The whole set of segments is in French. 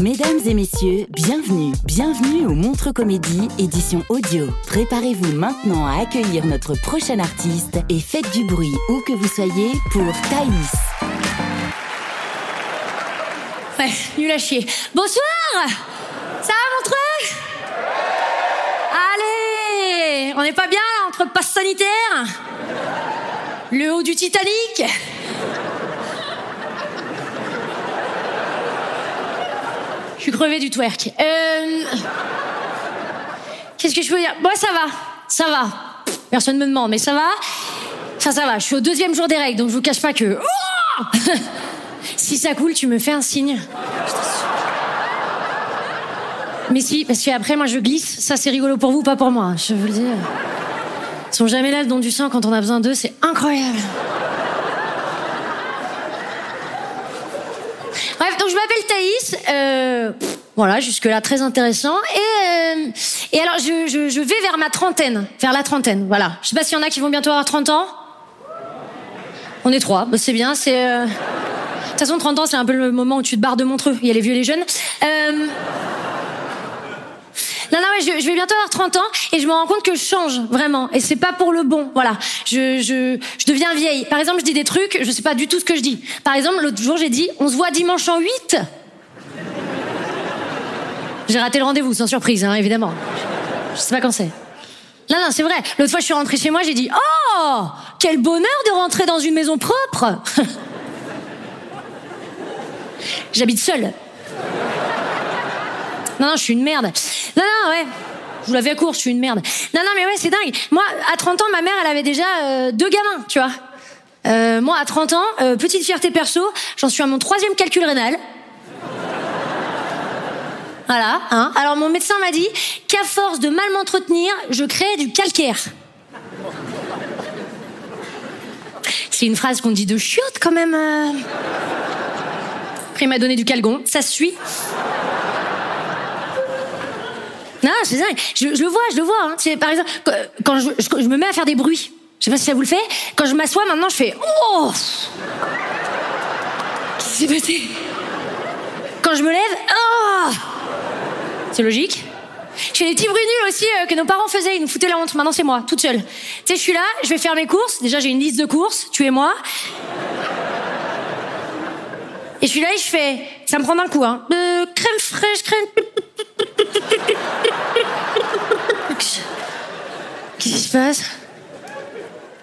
Mesdames et messieurs, bienvenue, bienvenue au Montre Comédie, édition audio. Préparez-vous maintenant à accueillir notre prochain artiste et faites du bruit où que vous soyez pour Thaïs. Ouais, nul à chier. Bonsoir Ça va, Montreux Allez On n'est pas bien, là, entre passe sanitaire Le haut du Titanic? Suis crevée du twerk. Euh... Qu'est-ce que je peux dire? Bon, ça va, ça va. Personne me demande, mais ça va Enfin, ça va, je suis au deuxième jour des règles, donc je vous cache pas que... Si ça coule, tu me fais un signe. Mais si, parce qu'après, moi, je glisse. Ça, c'est rigolo pour vous, pas pour moi. Je vous le dis. Ils sont jamais là, le don du sang, quand on a besoin d'eux. C'est incroyable. Bref, donc je m'appelle Thaïs. Euh, voilà, jusque-là, très intéressant. Et, euh, et alors, je, je, je vais vers ma trentaine. Vers la trentaine, voilà. Je sais pas s'il y en a qui vont bientôt avoir 30 ans. On est trois, bah, c'est bien, c'est... euh, De toute façon, 30 ans, c'est un peu le moment où tu te barres de Montreux. Il y a les vieux et les jeunes. Euh, Non, non, mais je, je vais bientôt avoir 30 ans et je me rends compte que je change, vraiment. Et c'est pas pour le bon, voilà. Je, je, je deviens vieille. Par exemple, je dis des trucs, je sais pas du tout ce que je dis. Par exemple, l'autre jour, j'ai dit, on se voit dimanche en 8 J'ai raté le rendez-vous, sans surprise, hein, évidemment. Je sais pas quand c'est. Non, non, c'est vrai. L'autre fois, je suis rentrée chez moi, j'ai dit, oh, quel bonheur de rentrer dans une maison propre J'habite seule. Non, non, je suis une merde. Non, non, ouais. Je vous l'avais à court, je suis une merde. Non, non, mais ouais, c'est dingue. Moi, à 30 ans, ma mère, elle avait déjà euh, deux gamins, tu vois. Euh, moi, à 30 ans, euh, petite fierté perso, j'en suis à mon troisième calcul rénal. Voilà, hein. Alors, mon médecin m'a dit qu'à force de mal m'entretenir, je crée du calcaire. C'est une phrase qu'on dit de chiotte, quand même. euh. Après, il m'a donné du calgon, ça suit. Non, dingue. Je, je le vois, je le vois. Hein. Par exemple, quand- je, je- je me mets à faire des bruits, je sais pas si ça vous le fait, quand je m'assois maintenant, je fais Oh Qu'est-ce qui s'est passé? Quand je me lève, Oh C'est logique. Je fais des petits bruits nuls aussi euh, que nos parents faisaient, ils nous foutaient la honte. Maintenant, c'est moi, toute seule. Tu sais, je suis là, je vais faire mes courses. Déjà, j'ai une liste de courses, tu et moi. Et je suis là et je fais. Ça me prend d'un coup, hein. Euh, crème fraîche, crème. Qu'est-ce qui se passe?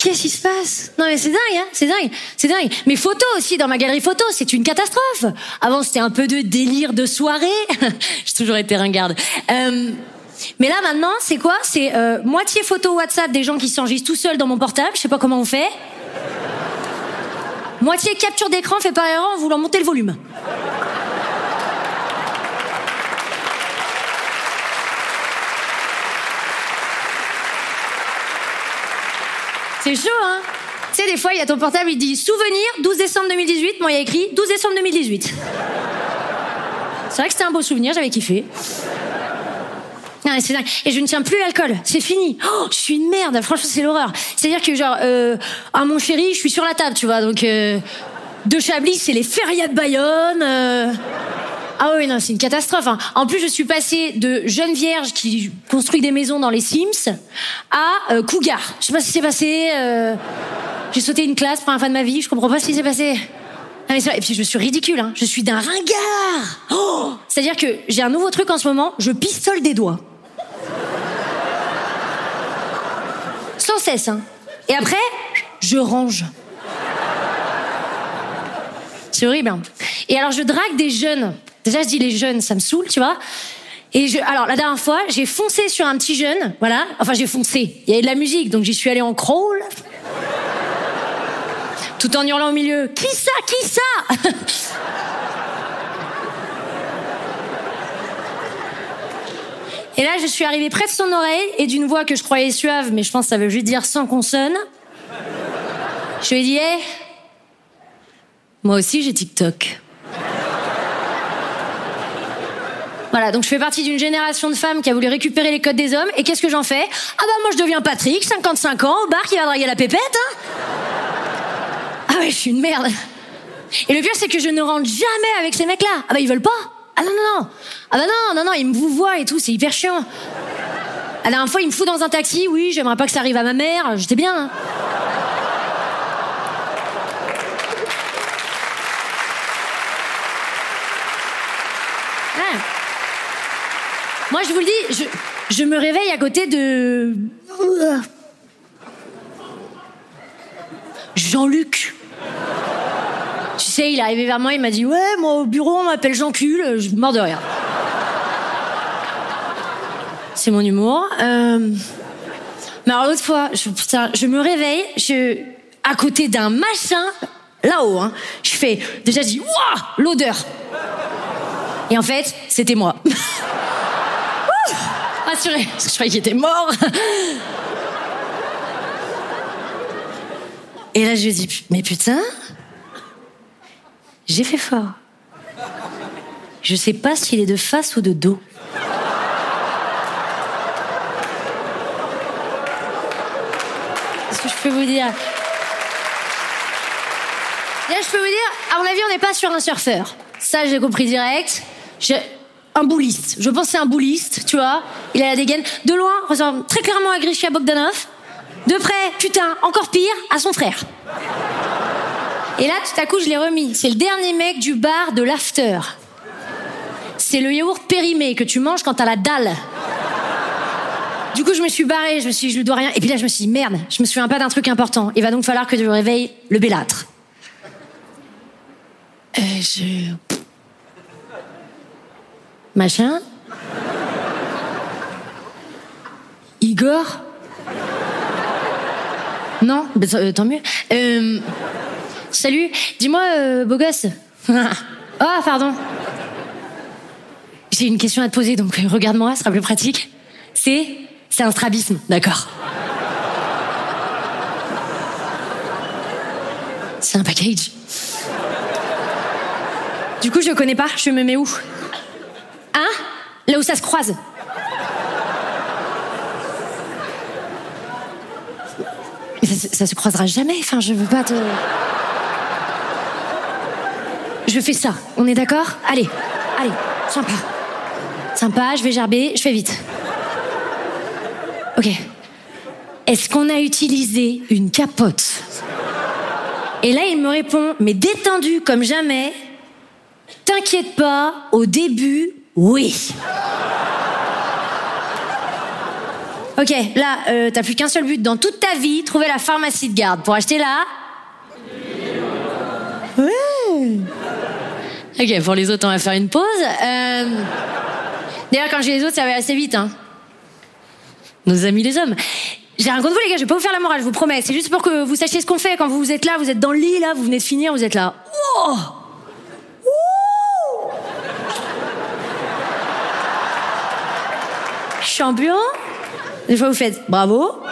Qu'est-ce qui se passe Non mais c'est dingue, hein c'est dingue, c'est dingue. Mes photos aussi dans ma galerie photo, c'est une catastrophe. Avant c'était un peu de délire de soirée. J'ai toujours été ringarde. Euh, mais là maintenant, c'est quoi? C'est euh, moitié photo WhatsApp des gens qui s'enregistrent tout seuls dans mon portable. Je sais pas comment on fait. Moitié capture d'écran fait par erreur en voulant monter le volume. C'est chaud, hein Tu sais, des fois, il y a ton portable, il dit souvenir 12 décembre 2018. Moi, il y a écrit 12 décembre 2018. C'est vrai que c'était un beau souvenir, j'avais kiffé. Non, c'est dingue. Et je ne tiens plus l'alcool. C'est fini. Oh, je suis une merde. Franchement, c'est l'horreur. C'est-à-dire que, genre, euh, ah, mon chéri, je suis sur la table, tu vois. Donc, euh, de Chablis, c'est les férias de Bayonne. euh. Ah oui, non, c'est une catastrophe. hein. En plus, je suis passée de jeune vierge qui construit des maisons dans les Sims à euh, cougar. Je sais pas ce qui s'est passé. euh. J'ai sauté une classe pour un fan de ma vie, je comprends pas ce qui s'est passé. Et puis je suis ridicule, hein. je suis d'un ringard. Oh C'est-à-dire que j'ai un nouveau truc en ce moment, je pistole des doigts. Sans cesse, hein. Et après, je range. C'est horrible. Et alors je drague des jeunes. Déjà je dis les jeunes, ça me saoule, tu vois. Et je, alors la dernière fois, j'ai foncé sur un petit jeune, voilà. Enfin j'ai foncé. Il y avait de la musique, donc j'y suis allée en crawl. Tout en hurlant au milieu. Qui ça Qui ça? Et là, je suis arrivée près de son oreille et d'une voix que je croyais suave, mais je pense que ça veut juste dire sans consonne. Je lui ai dit, hé, moi aussi j'ai TikTok. Voilà, donc je fais partie d'une génération de femmes qui a voulu récupérer les codes des hommes. Et qu'est-ce que j'en fais? Ah bah moi je deviens Patrick, 55 ans, au bar qui va draguer la pépette. Hein? Ah ouais, je suis une merde. Et le pire c'est que je ne rentre jamais avec ces mecs-là. Ah bah ils veulent pas? Ah non non non. Ah bah non non non, ils me vous voient et tout, c'est hyper chiant. La dernière fois, il me fout dans un taxi. Oui, j'aimerais pas que ça arrive à ma mère. J'étais bien. hein. Ouais. Moi, je vous le dis, je, me réveille à côté de. Jean-Luc. Tu sais, il est arrivé vers moi, il m'a dit Ouais, moi au bureau, on m'appelle Jean-Cul. Je mort de rire. C'est mon humour. Euh, Mais alors l'autre fois, je me réveille, je à côté d'un machin, là-haut, hein, je fais, déjà je dis, waouh, l'odeur. Et en fait, c'était moi. Ouh, Rassuré, parce que je croyais qu'il était mort. Et là, je lui dis, mais putain, j'ai fait fort. Je sais pas s'il est de face ou de dos. Qu'est-ce que je peux vous dire? Là, je peux vous dire, à mon avis, on n'est pas sur un surfeur. Ça, j'ai compris direct. Un bouliste. Je pense c'est un bouliste, tu vois. Il a la dégaine. De loin, ressemble très clairement à Grisha Bogdanov. De près, putain, encore pire, à son frère. Et là, tout à coup, je l'ai remis. C'est le dernier mec du bar de l'after. C'est le yaourt périmé que tu manges quand t'as la dalle. Du coup, je me suis barrée, je me suis dit, je lui dois rien. Et puis là, je me suis dit, merde, je me souviens pas d'un truc important. Il va donc falloir que je réveille le bellâtre. Euh, je. Machin Igor Non tant- euh, Tant mieux. Euh, Salut, dis-moi, euh, beau gosse. Ah, pardon. J'ai une question à te poser, donc euh, regarde-moi, ce sera plus pratique. C'est. C'est un strabisme, d'accord. C'est un package. Du coup, je connais pas, je me mets où? Hein? Là où ça se croise. Mais Ça, ça se croisera jamais, enfin, je veux pas te. Je fais ça, on est d'accord? Allez, allez, sympa. Sympa, je vais gerber, je fais vite. Ok. Est-ce qu'on a utilisé une capote? Et là, il me répond, mais détendu comme jamais. T'inquiète pas, au début, oui. Ok, là, euh, t'as plus qu'un seul but dans toute ta vie, trouver la pharmacie de garde pour acheter là. Ouais. Ok, pour les autres, on va faire une pause. Euh, D'ailleurs, quand j'ai les autres, ça va assez vite. Hein. Nos amis les hommes. J'ai rien contre vous, les gars, je vais pas vous faire la morale, je vous promets. C'est juste pour que vous sachiez ce qu'on fait quand vous êtes là, vous êtes dans le lit, là, vous venez de finir, vous êtes là. Oh Ouh Champion Des fois, vous faites bravo.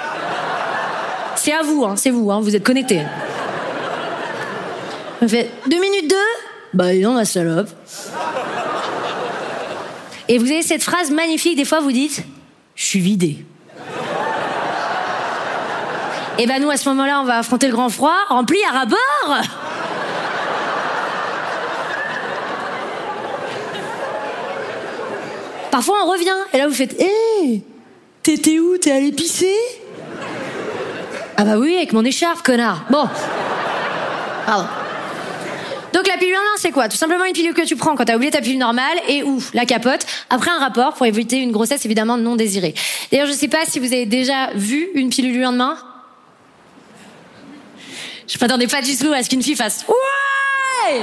C'est à vous, hein, c'est vous, hein, vous êtes connectés. Vous faites deux minutes deux Bah, non, la salope. Et vous avez cette phrase magnifique, des fois, vous dites Je suis vidé. Et ben nous, à ce moment-là, on va affronter le grand froid, rempli à rabord Parfois, on revient, et là, vous faites Hé T'étais où? T'es allé pisser? Ah bah oui, avec mon écharpe, connard. Bon. Pardon. Donc la pilule en main, c'est quoi? Tout simplement une pilule que tu prends quand t'as oublié ta pilule normale et ouf, la capote. Après un rapport pour éviter une grossesse évidemment non désirée. D'ailleurs, je sais pas si vous avez déjà vu une pilule du lendemain. Je m'attendais pas du tout à ce qu'une fille fasse Ouais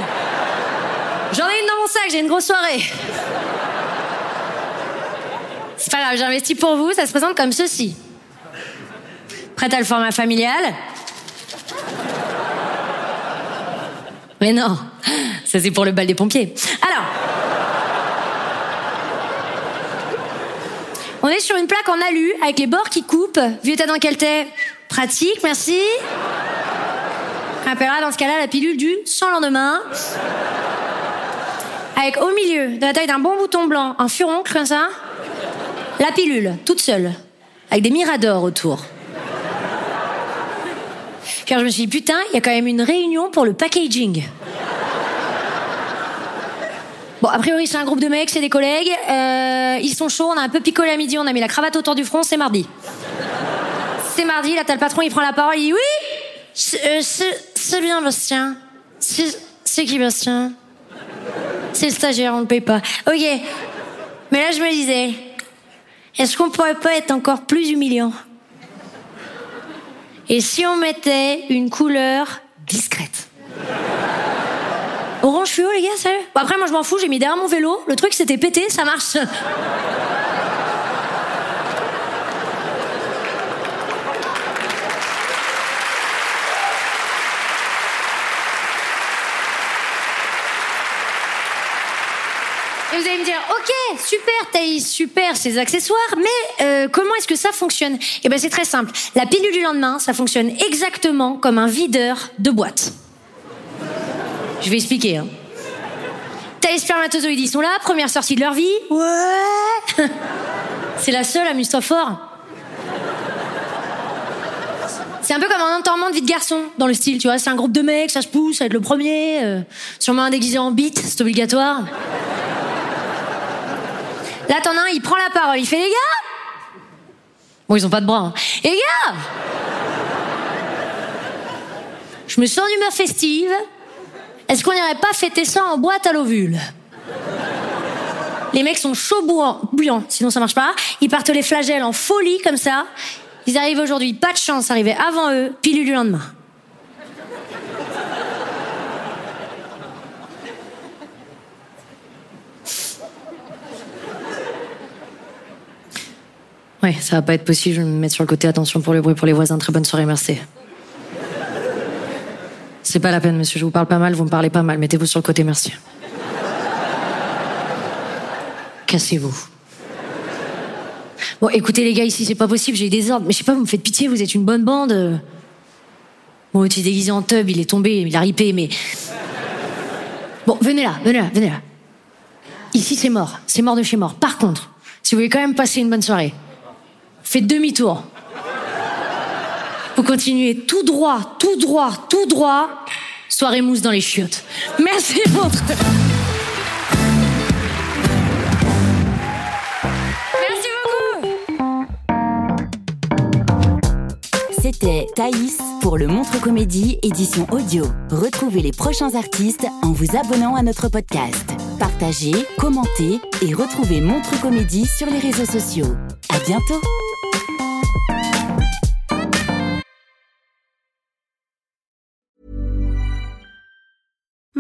J'en ai une dans mon sac, j'ai une grosse soirée. C'est pas grave, j'investis pour vous, ça se présente comme ceci. Prête à le format familial Mais non, ça c'est pour le bal des pompiers. Alors, on est sur une plaque en alu avec les bords qui coupent. Vu état dans quel t'es Pratique, merci. Appellera dans ce cas-là la pilule du sans lendemain. Avec au milieu, de la taille d'un bon bouton blanc, un furoncle comme ça. La pilule, toute seule, avec des miradors autour. Car je me suis dit, putain, il y a quand même une réunion pour le packaging. Bon, a priori, c'est un groupe de mecs, c'est des collègues. Euh, ils sont chauds, on a un peu picolé à midi, on a mis la cravate autour du front, c'est mardi. C'est mardi, là, t'as le patron, il prend la parole, il dit Oui C'est bien, Bastien. C'est qui, Bastien C'est le stagiaire, on le paye pas. Ok. Mais là, je me disais, est-ce qu'on pourrait pas être encore plus humiliant? Et si on mettait une couleur discrète? Orange fluo, les gars, sérieux bon, Après, moi, je m'en fous, j'ai mis derrière mon vélo. Le truc, c'était pété, ça marche. Et vous allez me dire, ok, super Thaïs, super ces accessoires, mais euh, comment est-ce que ça fonctionne? Eh ben c'est très simple. La pilule du lendemain, ça fonctionne exactement comme un videur de boîte. Je vais expliquer. Hein. Les spermatozoïdes, ils sont là, première sortie de leur vie. Ouais C'est la seule, amuse-toi fort. C'est un peu comme un enterrement de vie de garçon, dans le style, tu vois. C'est un groupe de mecs, ça se pousse, ça va être le premier. Euh, sûrement un déguisé en bite, c'est obligatoire. Là, t'en as un, il prend la parole, il fait les gars Bon, ils ont pas de bras. Hein. Les gars Je me sens d'humeur festive. Est-ce qu'on n'irait pas fêter ça en boîte à l'ovule Les mecs sont chauds bouillants, sinon ça marche pas. Ils partent les flagelles en folie comme ça. Ils arrivent aujourd'hui, pas de chance, arriver avant eux, pilule du lendemain. Ouais, ça va pas être possible, je vais me mettre sur le côté. Attention pour le bruit pour les voisins. Très bonne soirée, merci. C'est pas la peine, monsieur. Je vous parle pas mal, vous me parlez pas mal. Mettez-vous sur le côté, merci. Cassez-vous. Bon, écoutez, les gars, ici, c'est pas possible, j'ai des ordres. Mais je sais pas, vous me faites pitié, vous êtes une bonne bande. Bon, tu es déguisé en tub, il est tombé, il a ripé, mais. Bon, venez là, venez là, venez là. Ici, c'est mort. C'est mort de chez mort. Par contre, si vous voulez quand même passer une bonne soirée, faites demi-tour. Vous continuez tout droit, tout droit, tout droit. Soirée mousse dans les chiottes. Merci votre. Merci beaucoup. C'était Thaïs pour le Montre Comédie édition audio. Retrouvez les prochains artistes en vous abonnant à notre podcast. Partagez, commentez et retrouvez Montre Comédie sur les réseaux sociaux. À bientôt.